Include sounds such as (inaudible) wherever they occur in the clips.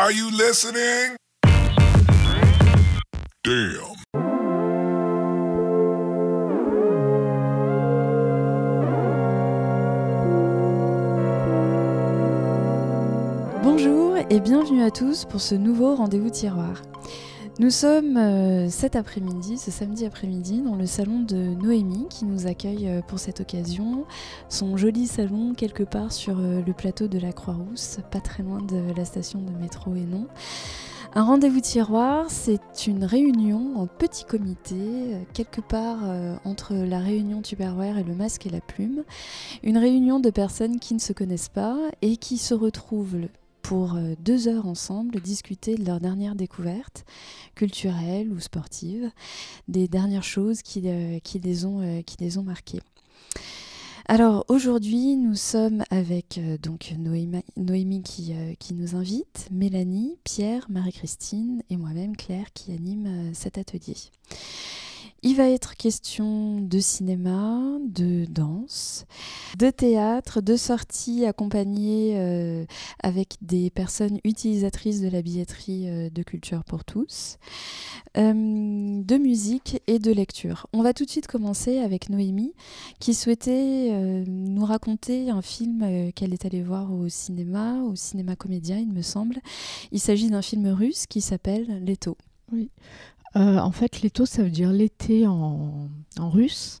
Are you listening? Bonjour et bienvenue à tous pour ce nouveau rendez-vous tiroir. Nous sommes euh, cet après-midi, ce samedi après-midi, dans le salon de Noémie qui nous accueille euh, pour cette occasion. Son joli salon quelque part sur euh, le plateau de la Croix-Rousse, pas très loin de la station de métro et non. Un rendez-vous tiroir, c'est une réunion en petit comité, quelque part entre la réunion Tupperware et le masque et la plume. Une réunion de personnes qui ne se connaissent pas et qui se retrouvent pour euh, deux heures ensemble discuter de leurs dernières découvertes, culturelles ou sportives, des dernières choses qui, euh, qui, les, ont, euh, les ont marquées. Alors aujourd'hui, nous sommes avec donc Noémie, qui, qui nous invite, Mélanie, Pierre, Marie-Christine et moi-même Claire qui anime cet atelier. Il va être question de cinéma, de danse, de théâtre, de sorties accompagnées euh, avec des personnes utilisatrices de la billetterie euh, de culture pour tous, euh, de musique et de lecture. On va tout de suite commencer avec Noémie qui souhaitait nous raconter un film qu'elle est allée voir au cinéma, au cinéma comédien il me semble. Il s'agit d'un film russe qui s'appelle Leto. Euh, en fait, l'étau, ça veut dire l'été en, russe.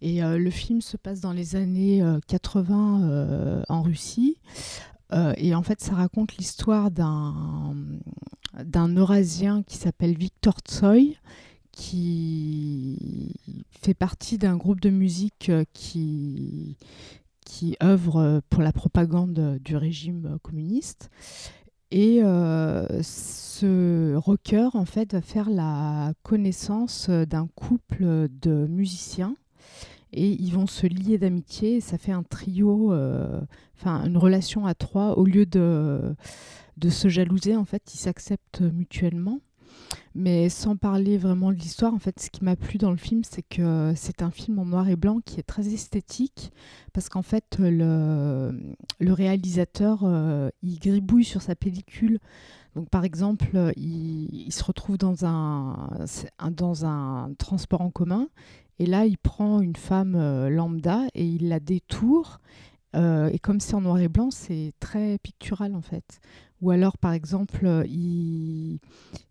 Et euh, le film se passe dans les années euh, 80 euh, en Russie. Et en fait, ça raconte l'histoire d'un d'un Eurasien qui s'appelle Victor Tsoy, qui fait partie d'un groupe de musique qui, qui œuvre pour la propagande du régime communiste. Et euh, ce rocker, en fait, va faire la connaissance euh, d'un couple de musiciens. Et ils vont se lier d'amitié. Ça fait un trio, euh, enfin une relation à trois. Au lieu de, de se jalouser, en fait, ils s'acceptent mutuellement. Mais sans parler vraiment de l'histoire, en fait, ce qui m'a plu dans le film, c'est que c'est un film en noir et blanc qui est très esthétique, parce qu'en fait, le, réalisateur, euh, il gribouille sur sa pellicule. Donc, par exemple, euh, il, se retrouve dans un, dans un transport en commun, et là, il prend une femme euh, lambda et il la détourne. Euh, et comme c'est en noir et blanc, c'est très pictural en fait. Ou alors, par exemple, euh, il,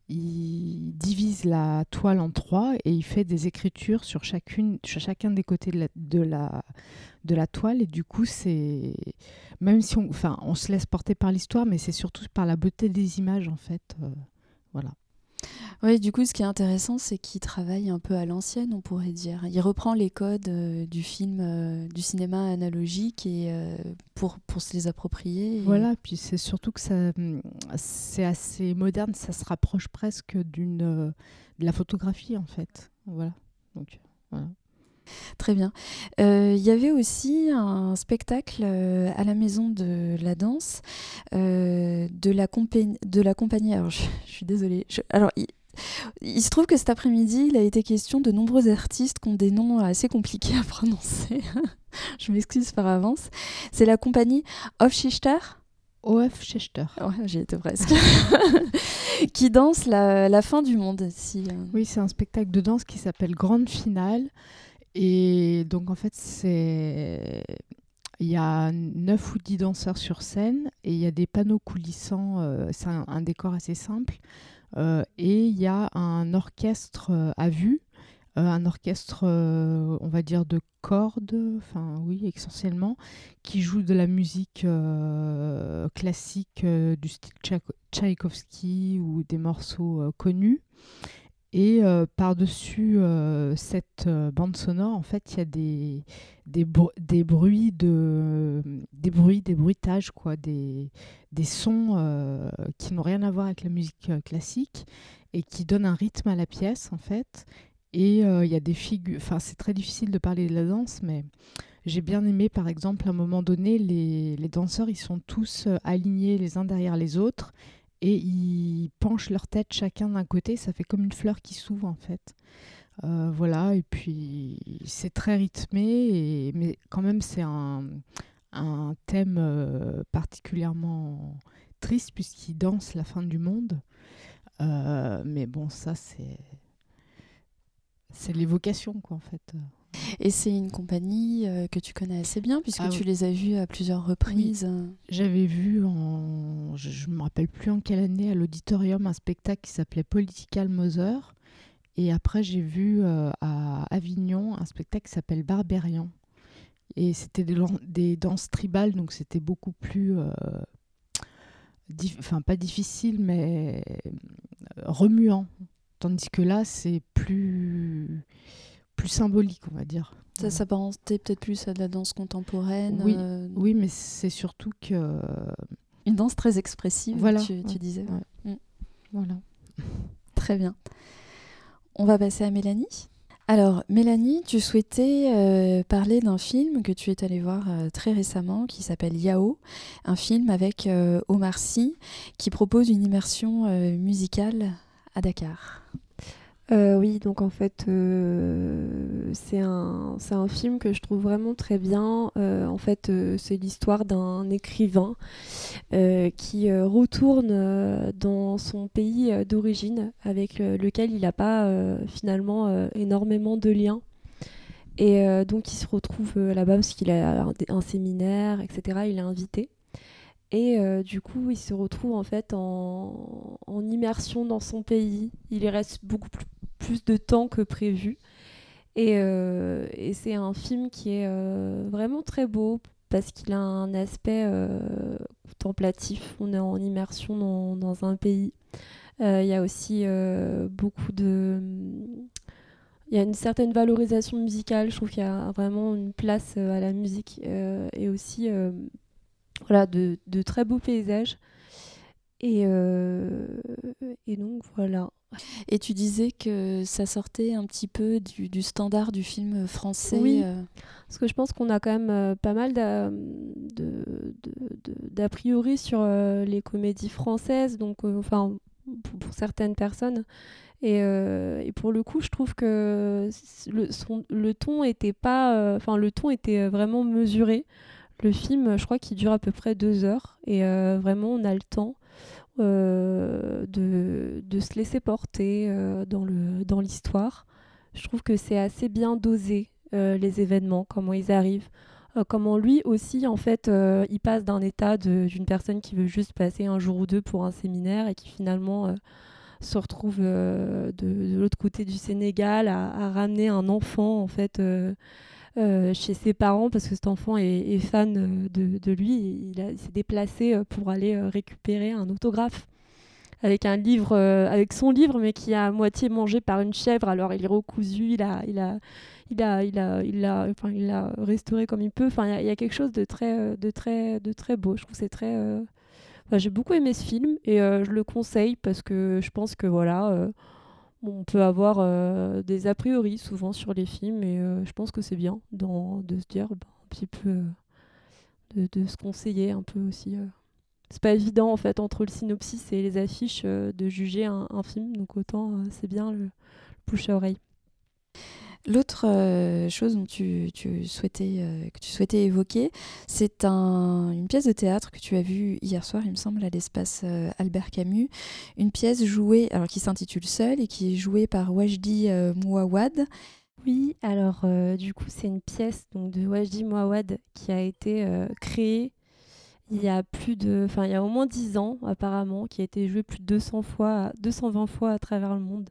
divise la toile en trois et il fait des écritures sur, chacune, sur chacun des côtés de la toile. Et du coup, c'est. Même si on, enfin, on se laisse porter par l'histoire, mais c'est surtout par la beauté des images en fait. Euh, voilà. Oui, du coup, ce qui est intéressant, c'est qu'il travaille un peu à l'ancienne, on pourrait dire. Il reprend les codes euh, du film, euh, du cinéma analogique et euh, pour, pour se les approprier. Voilà, puis c'est surtout que ça, hum, c'est assez moderne, ça se rapproche presque d'une de la photographie en fait. Voilà. Donc voilà. Très bien. Euh, Il y avait aussi un spectacle euh, à la maison de la danse euh, de, la compagnie, de la compagnie. Alors, je, (laughs) je suis désolée. Je- alors, il, il se trouve que cet après-midi, il a été question de nombreux artistes qui ont des noms assez compliqués à (laughs) prononcer. je m'excuse par avance. C'est la compagnie Hofschichter? OF Schechter. Ouais, j'y étais presque. (laughs) qui danse la, la fin du monde. Si, Oui, c'est un spectacle de danse qui s'appelle Grande Finale. Et donc en fait, c'est il y a 9 ou 10 danseurs sur scène et il y a des panneaux coulissants. euh, c'est un, décor assez simple. Euh, et il y a un orchestre euh, à vue, un orchestre, on va dire, de cordes, enfin oui, essentiellement, qui joue de la musique classique du style Tchaïko- Tchaïkovski ou des morceaux connus. Et euh, par-dessus euh, cette euh, bande sonore, en fait, il y a des, des, bru- des bruits de des bruits, des bruitages, quoi, des, des sons qui n'ont rien à voir avec la musique classique et qui donnent un rythme à la pièce, en fait. Et il y a des figures. Enfin, c'est très difficile de parler de la danse, mais j'ai bien aimé, par exemple, à un moment donné, les, les danseurs, ils sont tous alignés les uns derrière les autres et ils penchent leur tête chacun d'un côté. Ça fait comme une fleur qui s'ouvre, en fait. Euh, voilà, et puis c'est très rythmé, mais quand même, c'est un, un thème euh, particulièrement triste puisqu'il danse la fin du monde. Euh, mais bon, ça, c'est. C'est l'évocation, quoi, en fait. Et c'est une compagnie euh, que tu connais assez bien, puisque Ah tu oui. les as vus à plusieurs reprises. J'avais vu en. Je ne me rappelle plus en quelle année, à l'auditorium, un spectacle qui s'appelait Political Mother. Et après, j'ai vu euh, à Avignon un spectacle qui s'appelle Barbarian. Et c'était des, danses tribales, donc c'était beaucoup plus. euh, Enfin, pas difficile, mais remuant. Tandis que là, c'est plus. Plus symbolique, on va dire. Ça s'apparentait peut-être plus à de la danse contemporaine. Oui. euh, Oui, mais c'est surtout que. Une danse très expressive, Voilà, tu, tu ouais, disais. ouais. Mm. Voilà. (laughs) Très bien. On va passer à Mélanie. Alors, Mélanie, tu souhaitais euh, parler d'un film que tu es allé voir euh, très récemment qui s'appelle Yao, un film avec euh, Omar Sy qui propose une immersion euh, musicale à Dakar. Euh, oui, donc en fait, euh, c'est un, un film que je trouve vraiment très bien. Euh, en fait, c'est l'histoire d'un écrivain qui retourne dans son pays d'origine avec lequel il n'a pas finalement énormément de liens. Et donc, il se retrouve là-bas parce qu'il a un séminaire, etc. Il est invité. Et euh, du coup, il se retrouve en fait en, immersion dans son pays. Il y reste beaucoup plus, de temps que prévu. Et, euh, et c'est un film qui est euh, vraiment très beau parce qu'il a un aspect contemplatif. On est en immersion dans, dans un pays. Il y a aussi beaucoup de... Il y a une certaine valorisation musicale. Je trouve qu'il y a vraiment une place à la musique et aussi voilà, de, de très beaux paysages. Et, euh, et donc voilà. Et tu disais que ça sortait un petit peu du, du standard du film français. Oui. euh, Parce que je pense qu'on a quand même euh, pas mal d'a de- de- de- d'a priori sur les comédies françaises, donc euh, enfin pour, pour certaines personnes. Et, euh, et pour le coup, je trouve que le, son- le ton était pas, euh, le ton était vraiment mesuré. Le film, je crois qu'il dure à peu près deux heures et euh, vraiment on a le temps euh, de, se laisser porter euh, dans l'histoire. Je trouve que c'est assez bien dosé les événements, comment ils arrivent, comment lui aussi en fait il passe d'un état d'une personne qui veut juste passer un jour ou deux pour un séminaire et qui finalement se retrouve de, l'autre côté du Sénégal à, à ramener un enfant en fait chez ses parents parce que cet enfant est, fan euh, de, lui. Il, a- s'est déplacé euh, pour aller euh, récupérer un autographe avec un livre, euh, avec son livre, mais qui est à moitié mangé par une chèvre. Alors il est recousu, il a, il a, il a, il a, il a, enfin, il l'a restauré comme il peut. Enfin, il y a- a quelque chose de très, euh, de très, de très beau. Je trouve c'est très. euh, j'ai beaucoup aimé ce film et euh, je le conseille parce que je pense que voilà. On peut avoir euh, des a priori souvent sur les films et euh, je pense que c'est bien d'en- de se dire bah, un petit peu euh, de, se conseiller un peu aussi. C'est pas évident en fait entre le synopsis et les affiches de juger un, film donc autant c'est bien le, le bouche à oreille. L'autre euh, chose euh, que tu souhaitais évoquer, c'est un- une pièce de théâtre que tu as vue hier soir, il me semble, à l'espace euh, Albert Camus. Une pièce jouée, alors qui s'intitule Seul et qui est jouée par Wajdi Mouawad. Oui, alors du coup c'est une pièce de Wajdi Mouawad qui a été créée il y a plus de, enfin il y a au moins 10 ans apparemment, qui a été jouée plus de 200 fois, 220 fois à travers le monde.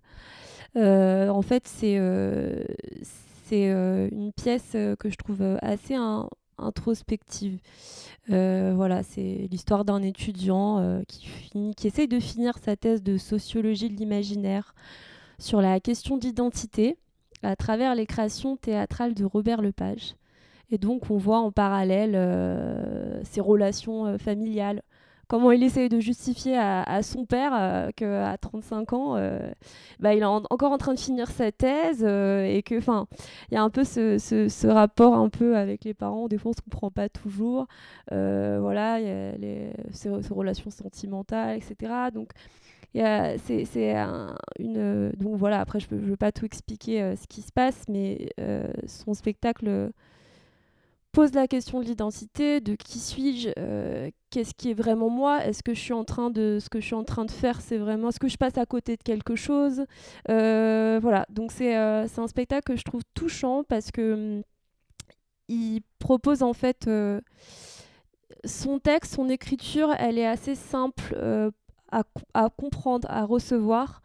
Euh, en fait c'est euh, euh, une pièce que je trouve assez in- introspective. Voilà, c'est l'histoire d'un étudiant qui, finit, qui essaye de finir sa thèse de sociologie de l'imaginaire sur la question d'identité à travers les créations théâtrales de Robert Lepage. Et donc on voit en parallèle ses relations familiales, comment il essaye de justifier à, son père euh, qu'à 35 ans, euh, bah, il est en- encore en train de finir sa thèse euh, et que, enfin, il y a un peu ce, rapport un peu avec les parents, des fois on se comprend pas toujours, voilà, il y a les, ces, relations sentimentales, etc. Donc c'est un- une donc voilà après je ne veux pas tout expliquer ce qui se passe mais son spectacle pose la question de l'identité, de qui suis-je, euh, qu'est-ce qui est vraiment moi, est-ce que je suis en train de, ce que je suis en train de faire, c'est vraiment, est-ce que je passe à côté de quelque chose, euh, voilà. Donc c'est un spectacle que je trouve touchant parce que hum, il propose en fait son texte, son écriture, elle est assez simple à, à, comprendre, à recevoir.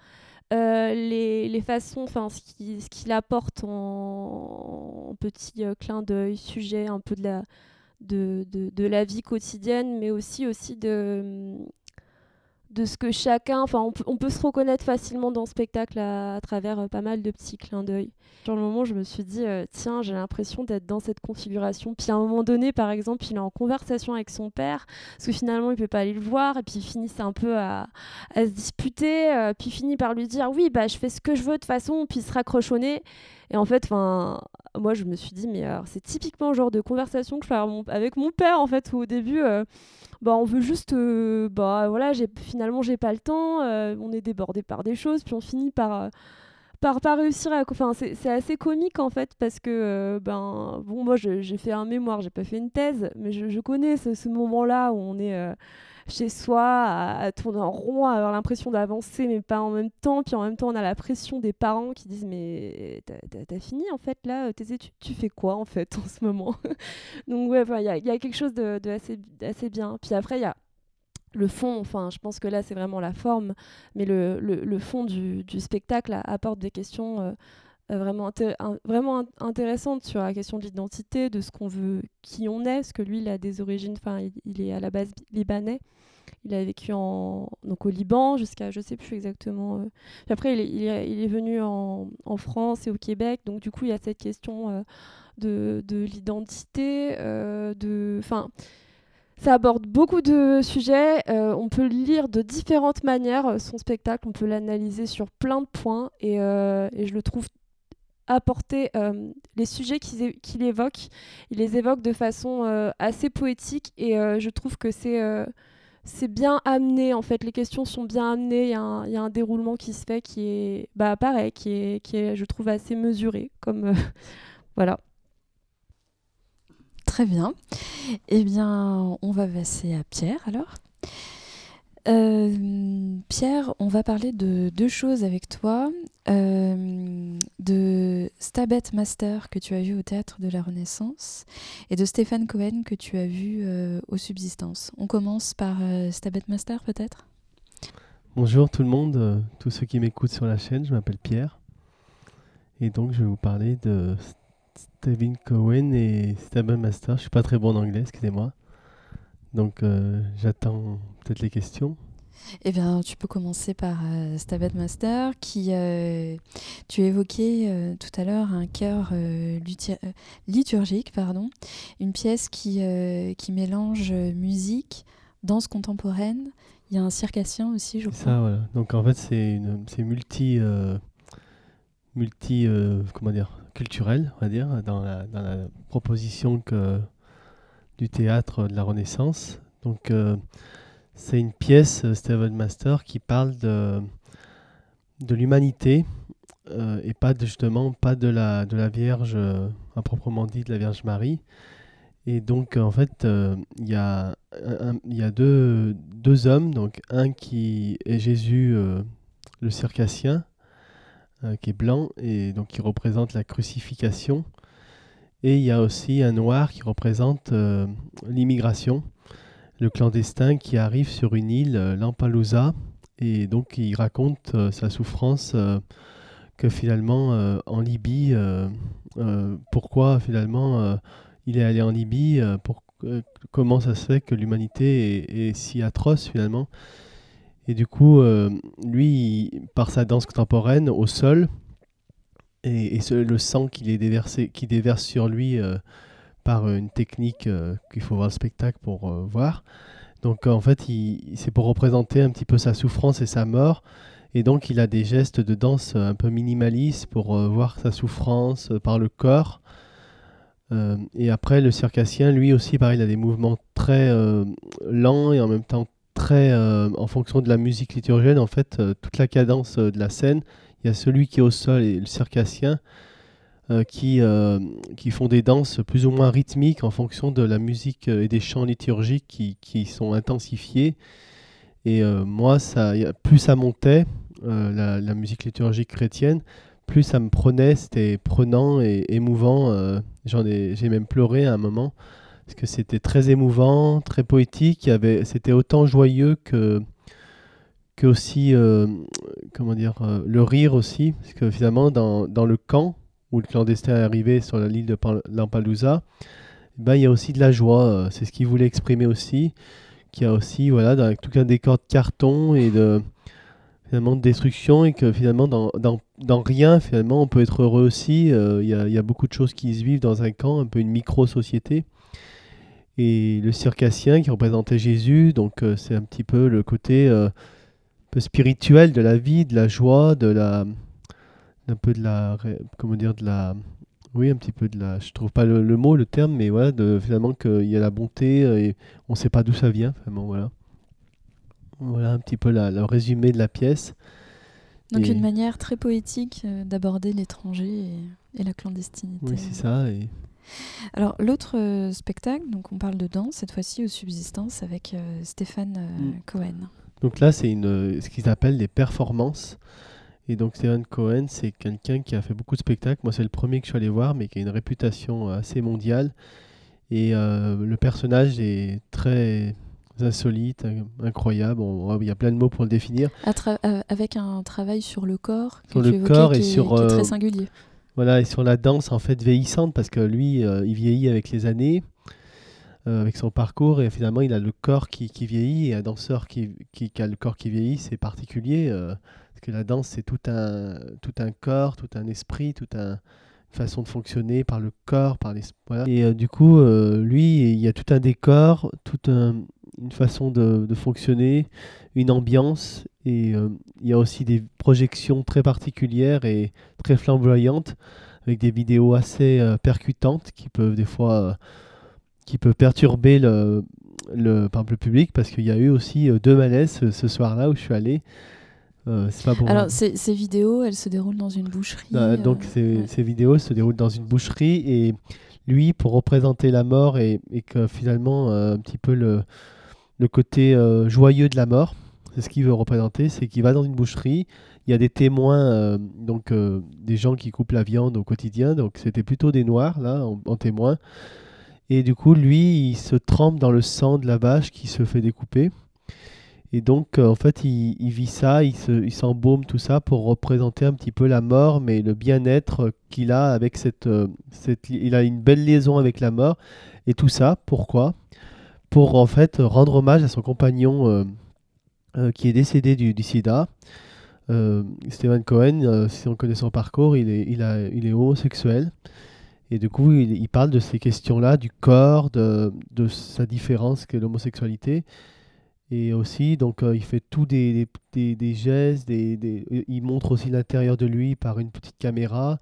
Euh, les, les, façons, enfin ce qu'il ce qu'il apporte en, en petit euh, clin d'œil, sujet un peu de la, de, de, de, la vie quotidienne, mais aussi, aussi de, de ce que chacun, enfin on, peut se reconnaître facilement dans le spectacle à, travers euh, pas mal de petits clins d'œil. Sur le moment, je me suis dit, euh, tiens, j'ai l'impression d'être dans cette configuration. Puis à un moment donné, par exemple, il est en conversation avec son père, parce que finalement, il peut pas aller le voir, et puis ils finissent un peu à, à se disputer, euh, puis finit par lui dire, oui, bah je fais ce que je veux de toute façon, puis il se raccroche au nez. Et en fait, enfin, moi, je me suis dit, mais c'est typiquement le genre de conversation que je fais avec mon père, en fait, où au début, bah, on veut juste, euh, bah voilà, finalement j'ai pas le temps, euh, on est débordé par des choses, puis on finit par, euh, par pas réussir à. Enfin, c'est, assez comique en fait, parce que, ben, bon, moi j'ai fait un mémoire, j'ai pas fait une thèse, mais je, connais ce, ce moment-là où on est chez soi, à, tourner en rond, à avoir l'impression d'avancer, mais pas en même temps. Puis en même temps, on a la pression des parents qui disent Mais t'as fini en fait là, tes études, tu fais quoi en fait (laughs) en ce moment? Donc, ouais, il y, a, y, a quelque chose de, de assez, assez bien. Puis après, il y a le fond, enfin, je pense que là, c'est vraiment la forme, mais le, le, le fond du, du, spectacle apporte des questions. Euh, euh, vraiment, vraiment intéressantes sur la question de l'identité, de ce qu'on veut, qui on est, parce que lui, il a des origines, enfin, il, est à la base libanais. Il a vécu en, donc au Liban jusqu'à, je sais plus exactement. Euh. Après, il est, il est, il est venu en, en, France et au Québec. Donc, du coup, il y a cette question de, de l'identité. De, enfin, ça aborde beaucoup de sujets. Euh, on peut le lire de différentes manières, son spectacle. On peut l'analyser sur plein de points. Et, et je le trouve apporter les sujets qu'il évoque. Il les évoque de façon assez poétique et je trouve que c'est bien amené en fait, les questions sont bien amenées, il y, a un déroulement qui se fait qui est bah, pareil, qui est, qui est je trouve assez mesuré. Comme, euh, (laughs) voilà. Très bien. Eh bien, on va passer à Pierre alors. Euh, Pierre, on va parler de deux choses avec toi. Euh, de Stabet Master que tu as vu au Théâtre de la Renaissance et de Stéphane Cohen que tu as vu euh, au Subsistance. On commence par Stabet Master peut-être? Bonjour tout le monde, tous ceux qui m'écoutent sur la chaîne, je m'appelle Pierre. Et donc je vais vous parler de Stephen Cohen et Stabet Master. Je suis pas très bon en anglais, excusez-moi. Donc j'attends peut-être les questions. Eh bien, tu peux commencer par euh, Stabat Master, qui, euh, tu évoquais euh, tout à l'heure un chœur euh, liturgique, pardon, une pièce qui, qui mélange musique, danse contemporaine. Il y a un circassien aussi, je crois. Ça, voilà. Donc en fait, c'est multi, multi comment dire, culturel, on va dire, dans la, proposition que, du théâtre de la Renaissance. Donc c'est une pièce, euh, Steven Master, qui parle de, de l'humanité euh, et pas de, justement pas de la, de la Vierge, euh, à proprement dit, de la Vierge Marie. Et donc, en fait, il y a, y a deux, deux, hommes, donc un qui est Jésus, le circassien, qui est blanc, et donc qui représente la crucifixion. Et il y a aussi un noir qui représente l'immigration le clandestin qui arrive sur une île, euh, Lampelusa, et donc il raconte euh, sa souffrance euh, que finalement en Libye, pourquoi finalement il est allé en Libye, comment ça se fait que l'humanité est, si atroce finalement? Et du coup, lui, par sa danse contemporaine, au sol, et, le sang qu'il est déversé, qui déverse sur lui par euh, une technique euh, qu'il faut voir le spectacle pour euh, voir. Donc en fait, c'est pour représenter un petit peu sa souffrance et sa mort. Et donc il a des gestes de danse un peu minimalistes pour voir sa souffrance par le corps. et après, le circassien, lui aussi, pareil, il a des mouvements très lents et en même temps très en fonction de la musique liturgienne. En fait, toute la cadence de la scène, il y a celui qui est au sol et le circassien euh, qui, euh, qui font des danses plus ou moins rythmiques en fonction de la musique euh, et des chants liturgiques qui, qui sont intensifiés. Et euh, moi, ça, plus ça montait, euh, la, la musique liturgique chrétienne, plus ça me prenait, c'était prenant et émouvant. euh, J'en ai, j'ai même pleuré à un moment parce que c'était très émouvant, très poétique. C'était autant joyeux que aussi, euh, comment dire, euh, le rire aussi, parce que finalement dans, le camp où le clandestin est arrivé sur l'île de Lampedusa, eh ben, il y a aussi de la joie. euh, C'est ce qu'il voulait exprimer aussi, qu'il y a aussi, voilà, dans tout un décor de carton et de finalement de destruction et que finalement dans, rien finalement on peut être heureux aussi. Il y a beaucoup de choses qui se vivent dans un camp, un peu une micro-société. Et le circassien qui représentait Jésus, donc euh, c'est un petit peu le côté euh, un peu spirituel de la vie, de la joie, de la un peu de la comment dire de la oui un petit peu de la je trouve pas le, le mot le terme mais voilà de finalement qu'il y a la bonté euh, et on sait pas d'où ça vient vraiment voilà voilà un petit peu la- le résumé de la pièce Donc Et- une manière très poétique d'aborder l'étranger et, et la clandestinité. oui c'est ça et Alors l'autre euh, spectacle, donc on parle de danse, cette fois-ci aux subsistances avec euh, Stéphane euh, Mm. Cohen. Donc là, c'est une, ce qu'ils appellent des performances. Et donc Stephen Cohen, c'est quelqu'un qui a fait beaucoup de spectacles. Moi, c'est le premier que je suis allé voir, mais qui a une réputation assez mondiale. Et le personnage est très insolite, in- incroyable. On- il y a plein de mots pour le définir. Tra- avec un travail sur le corps, que Sur tu le évoquais, corps et qui est- sur, qui est très singulier. Voilà, et sur la danse en fait vieillissante, parce que lui, euh, il vieillit avec les années, euh, avec son parcours, et finalement, il a le corps qui, qui vieillit, et un danseur qui, qui, qui a le corps qui vieillit, c'est particulier, euh, parce que la danse, c'est tout un, tout un corps, tout un esprit, toute un, façon de fonctionner par le corps, par les... Et euh, du coup, euh, lui, il y a tout un décor, toute un- une façon de, de fonctionner, une ambiance, et euh, il y a aussi des projections très particulières et très flamboyantes avec des vidéos assez percutantes qui peuvent des fois qui peuvent perturber le, le, par le public parce qu'il y a eu aussi deux malaises ce soir-là où je suis allé. Euh, c'est pas pour Alors ces, ces vidéos, elles se déroulent dans une boucherie. euh, euh, donc ces, ouais. ces vidéos se déroulent dans une boucherie et lui, pour représenter la mort et, et que finalement euh, un petit peu le, le côté joyeux de la mort, c'est ce qu'il veut représenter, c'est qu'il va dans une boucherie, il y a des témoins, donc des gens qui coupent la viande au quotidien, donc c'était plutôt des noirs là en, en témoin. Et du coup, lui, il se trempe dans le sang de la vache qui se fait découper. Et donc, euh, en fait, il, vit ça, il se- il s'embaume tout ça pour représenter un petit peu la mort, mais le bien-être qu'il a avec cette, euh. Il a une belle liaison avec la mort. Et tout ça, pourquoi? Pour, en fait, rendre hommage à son compagnon euh, qui est décédé du, sida. Euh, Stephen Cohen, si on connaît son parcours, il est, homosexuel. Et du coup, il, il parle de ces questions-là, du corps, de, de sa différence qu'est l'homosexualité. Et aussi, donc, euh, il fait tout des, des, des- des gestes, des, des- il montre aussi l'intérieur de lui par une petite caméra.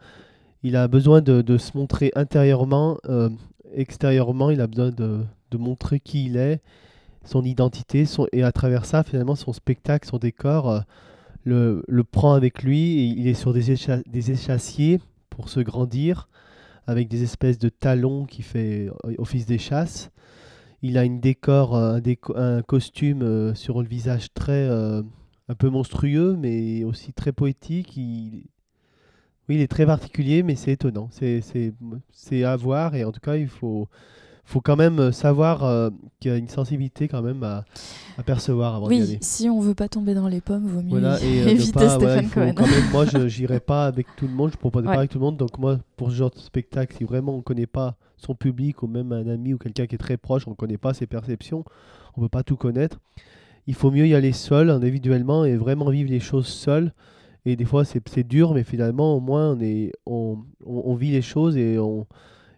Il a besoin de, de se montrer intérieurement, euh, extérieurement, il a besoin de, de montrer qui il est, son identité, et à travers ça, finalement, son spectacle, son décor euh, le, le prend avec lui. Et il est sur des, des échassiers pour se grandir, avec des espèces de talons qui fait euh, office d'échasse. Il a une décor, euh, un, costume euh, sur le visage très euh, un peu monstrueux, mais aussi très poétique. Il, oui, il est très particulier, mais c'est étonnant. C'est à voir et en tout cas, il faut, faut quand même euh, savoir euh, qu'il y a une sensibilité quand même à, à percevoir avant d'y Oui, aller. si on veut pas tomber dans les pommes, vaut mieux Voilà, et (laughs) euh, éviter pas- Stéphane Cohen. quand même- moi, je (laughs) n'irai pas avec tout le monde, je ne propose Ouais. pas avec tout le monde. Donc, moi, pour ce genre de spectacle, si vraiment on ne connaît pas son public ou même un ami ou quelqu'un qui est très proche, on ne connaît pas ses perceptions, on ne peut pas tout connaître, il faut mieux y aller seul, individuellement, et vraiment vivre les choses seul. Et des fois, c'est c'est dur, mais finalement, au moins, on, est, on, on- on vit les choses et on,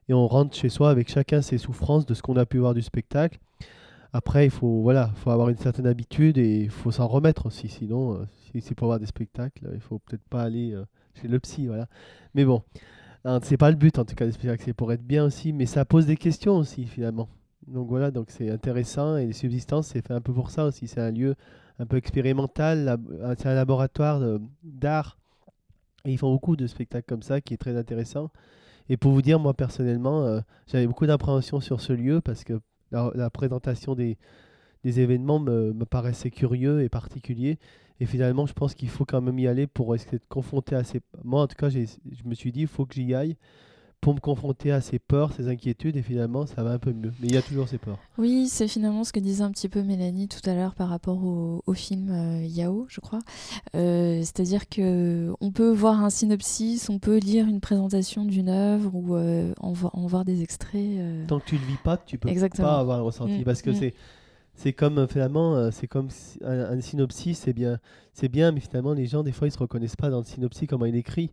et on rentre chez soi avec chacun ses souffrances de ce qu'on a pu voir du spectacle. Après, il faut, voilà, faut avoir une certaine habitude et il faut s'en remettre aussi. Sinon, euh, si c'est pour voir des spectacles, il faut peut-être pas aller euh, chez le psy. Voilà. Mais bon, hein, c'est pas le but en tout cas des spectacles, c'est pour être bien aussi. Mais ça pose des questions aussi finalement. Donc voilà, donc c'est intéressant et les subsistances, c'est fait un peu pour ça aussi. C'est un lieu un peu expérimental, euh, c'est un laboratoire d'art. Et ils font beaucoup de spectacles comme ça qui est très intéressant. Et pour vous dire, moi personnellement, euh, j'avais beaucoup d'appréhension sur ce lieu parce que la, présentation des, événements me, me paraissait curieux et particulier. Et finalement, je pense qu'il faut quand même y aller pour essayer de confronter à ces... Moi, en tout cas, je me suis dit, il faut que j'y aille pour me confronter à ces peurs, ces inquiétudes. Et finalement, ça va un peu mieux. Mais il y a toujours ces peurs. Oui, c'est finalement ce que disait un petit peu Mélanie tout à l'heure par rapport au, au film euh, Yao, je crois. Euh, C'est-à-dire que on peut voir un synopsis, on peut lire une présentation d'une œuvre ou euh, en, vo- en voir des extraits. euh. Tant que tu ne le vis pas, tu peux Exactement. pas avoir le ressenti. Mm, parce que mm. c'est... C'est comme euh, finalement, c'est comme un, un synopsis, c'est bien, c'est bien, mais finalement les gens des fois ils se reconnaissent pas dans le synopsis comment il écrit.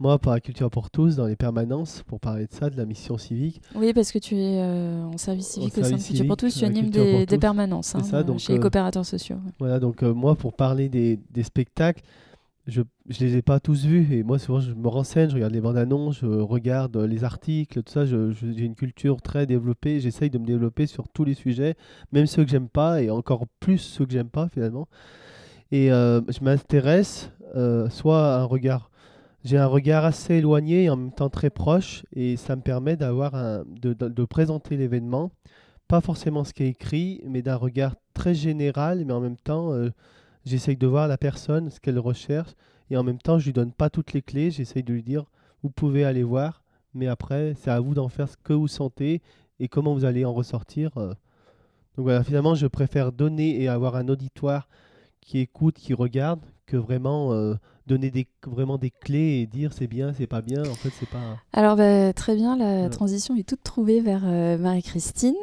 Moi, pour la culture pour tous, dans les permanences, pour parler de ça, de la mission civique, Oui, parce que tu es euh, en service civique au sein de Culture pour tous, tu euh, animes des, permanences hein, ça, donc, chez les euh, coopérateurs sociaux. Voilà, donc euh, moi, pour parler des, des spectacles, je ne les ai pas tous vus. Et moi, souvent, je me renseigne, je regarde les bandes annonces, je regarde euh, les articles, tout ça. J'ai une culture très développée. J'essaye de me développer sur tous les sujets, même ceux que j'aime pas, et encore plus ceux que j'aime pas, finalement. Et euh, je m'intéresse euh, soit à un regard. J'ai un regard assez éloigné et en même temps très proche, et ça me permet d'avoir un, de, de- présenter l'événement, pas forcément ce qui est écrit, mais d'un regard très général, mais en même temps, euh, j'essaye de voir la personne, ce qu'elle recherche, et en même temps, je lui donne pas toutes les clés, j'essaye de lui dire, vous pouvez aller voir, mais après, c'est à vous d'en faire ce que vous sentez et comment vous allez en ressortir. euh. Donc voilà, finalement, je préfère donner et avoir un auditoire qui écoute, qui regarde, que vraiment euh, donner des, vraiment des clés et dire c'est bien, c'est pas bien. En fait, c'est pas. Alors bah, très bien, la transition est toute trouvée vers euh, Marie-Christine.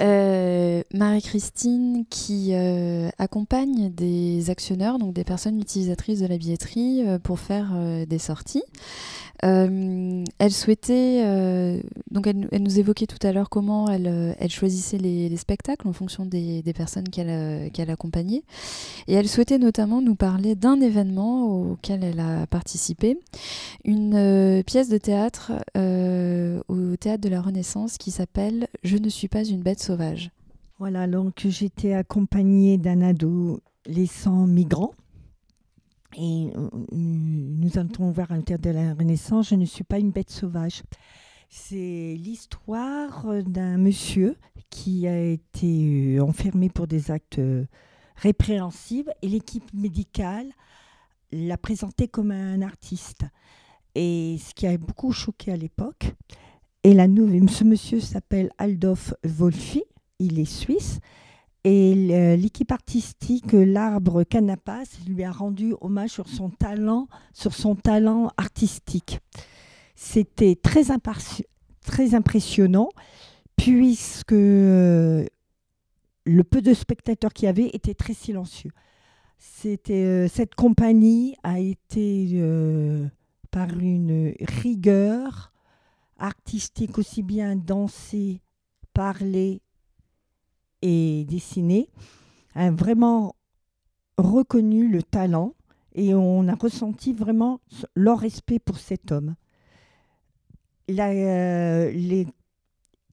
Euh, Marie-Christine qui accompagne des actionneurs, donc des personnes utilisatrices de la billetterie, pour faire des sorties. Euh, elle souhaitait, euh, donc elle, nous évoquait tout à l'heure comment elle, euh, choisissait les, les spectacles en fonction des, personnes qu'elle accompagnait. Et elle souhaitait notamment nous parler d'un événement auquel elle a participé, une pièce de théâtre au théâtre de la Renaissance qui s'appelle Je ne suis pas une bête sauvage. Voilà, donc j'étais accompagnée d'un adolescent migrant. Et nous allons voir un théâtre de la Renaissance, Je ne suis pas une bête sauvage. C'est l'histoire d'un monsieur qui a été euh, enfermé pour des actes euh, répréhensibles et l'équipe médicale l'a présenté comme un artiste. Et ce qui a beaucoup choqué à l'époque. Et la nouvelle, ce monsieur s'appelle Aldolf Wolfi, il est suisse. Et l'équipe artistique L'Arbre Canapas lui a rendu hommage sur son talent, sur son talent artistique. C'était très, très impressionnant puisque euh, le peu de spectateurs qu'il y avait était très silencieux. Euh, cette compagnie a été euh, par une rigueur artistique aussi bien dansée, parler et dessiné, a vraiment reconnu le talent et on a ressenti vraiment leur respect pour cet homme. Euh, les-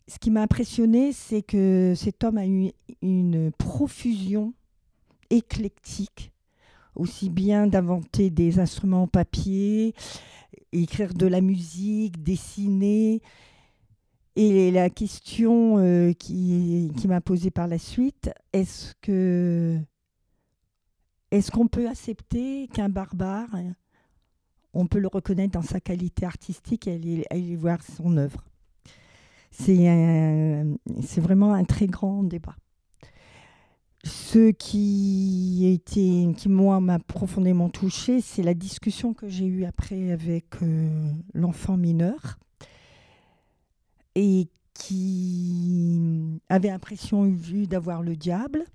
ce qui m'a impressionné, c'est que cet homme a eu une profusion éclectique, aussi bien d'inventer des instruments en papier, écrire de la musique, dessiner. Et la question euh, qui, m'a posée par la suite, est-ce que est-ce qu'on peut accepter qu'un barbare, on peut le reconnaître dans sa qualité artistique et aller, voir son œuvre? C'est vraiment un très grand débat. Ce qui, qui moi m'a profondément touché, c'est la discussion que j'ai eue après avec euh, l'enfant mineur et qui avait l'impression d'avoir le diable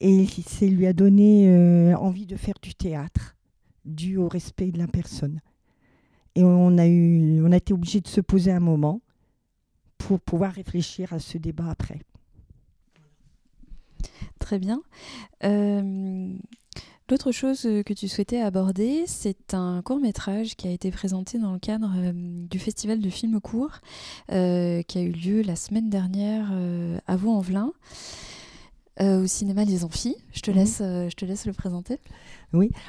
et ça lui a donné euh, envie de faire du théâtre dû au respect de la personne. Et on a, eu, on a été obligé de se poser un moment pour pouvoir réfléchir à ce débat après. Très bien. Euh, L'autre chose euh, que tu souhaitais aborder, c'est un court métrage qui a été présenté dans le cadre euh, du festival de films courts euh, qui a eu lieu la semaine dernière euh, à Vaux-en-Velin. au cinéma Les Amphis. Je te, Mhm. laisse, je te laisse le présenter.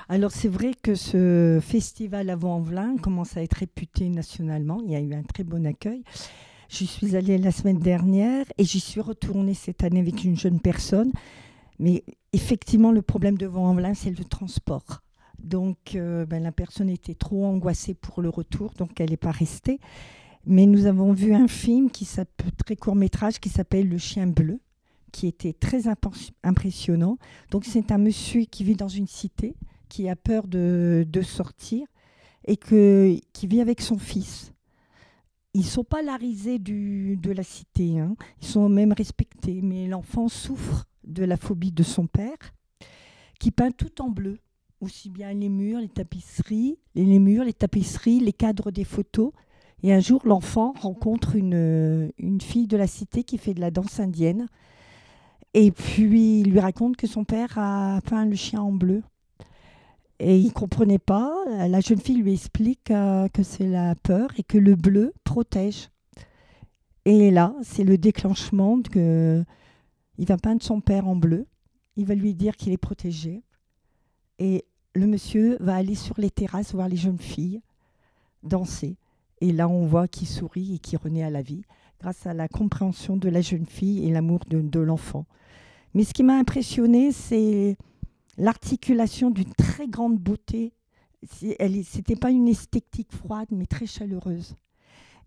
Alors c'est vrai que ce festival à Vaux-en-Velin commence à être réputé nationalement. Il y a eu un très bon accueil. Je suis allée la semaine dernière et j'y suis retournée cette année avec une jeune personne. Mais effectivement, le problème de Vaux-en-Velin, c'est le transport. Donc euh, ben, la personne était trop angoissée pour le retour, donc elle n'est pas restée. Mais nous avons vu un film qui très court métrage qui s'appelle Le Chien bleu, qui était très impressionnant. Donc c'est un monsieur qui vit dans une cité, qui a peur de, sortir et qui vit avec son fils. Ils sont pas la risée de la cité, hein. ils sont même respectés, mais l'enfant souffre de la phobie de son père, qui peint tout en bleu, aussi bien les murs, les tapisseries, les, murs, les tapisseries, les cadres des photos. Et un jour, l'enfant rencontre une, une fille de la cité qui fait de la danse indienne. Et puis, il lui raconte que son père a peint le chien en bleu. Et il ne comprenait pas. La jeune fille lui explique euh, que c'est la peur et que le bleu protège. Et là, c'est le déclenchement que il va peindre son père en bleu. Il va lui dire qu'il est protégé. Et le monsieur va aller sur les terrasses voir les jeunes filles danser. Et là, on voit qu'il sourit et qu'il renaît à la vie grâce à la compréhension de la jeune fille et l'amour de, l'enfant. Mais ce qui m'a impressionné, c'est l'articulation d'une très grande beauté. C'était pas une esthétique froide, mais très chaleureuse.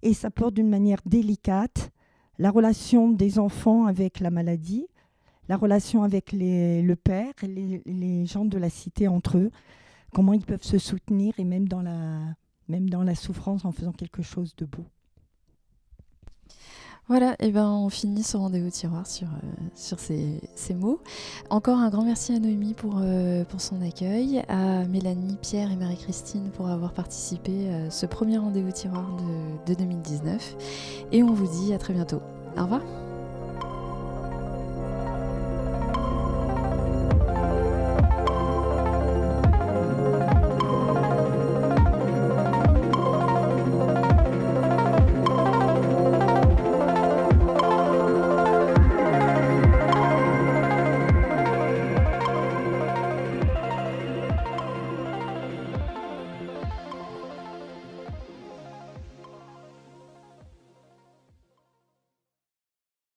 Et ça porte d'une manière délicate la relation des enfants avec la maladie, la relation avec le père, les, gens de la cité entre eux, comment ils peuvent se soutenir et même dans la souffrance en faisant quelque chose de beau. Voilà, et ben on finit ce rendez-vous tiroir sur, euh, ces, mots. Encore un grand merci à Noémie pour, euh, pour son accueil, à Mélanie, Pierre et Marie-Christine pour avoir participé à ce premier rendez-vous tiroir de 2019. Et on vous dit à très bientôt. Au revoir.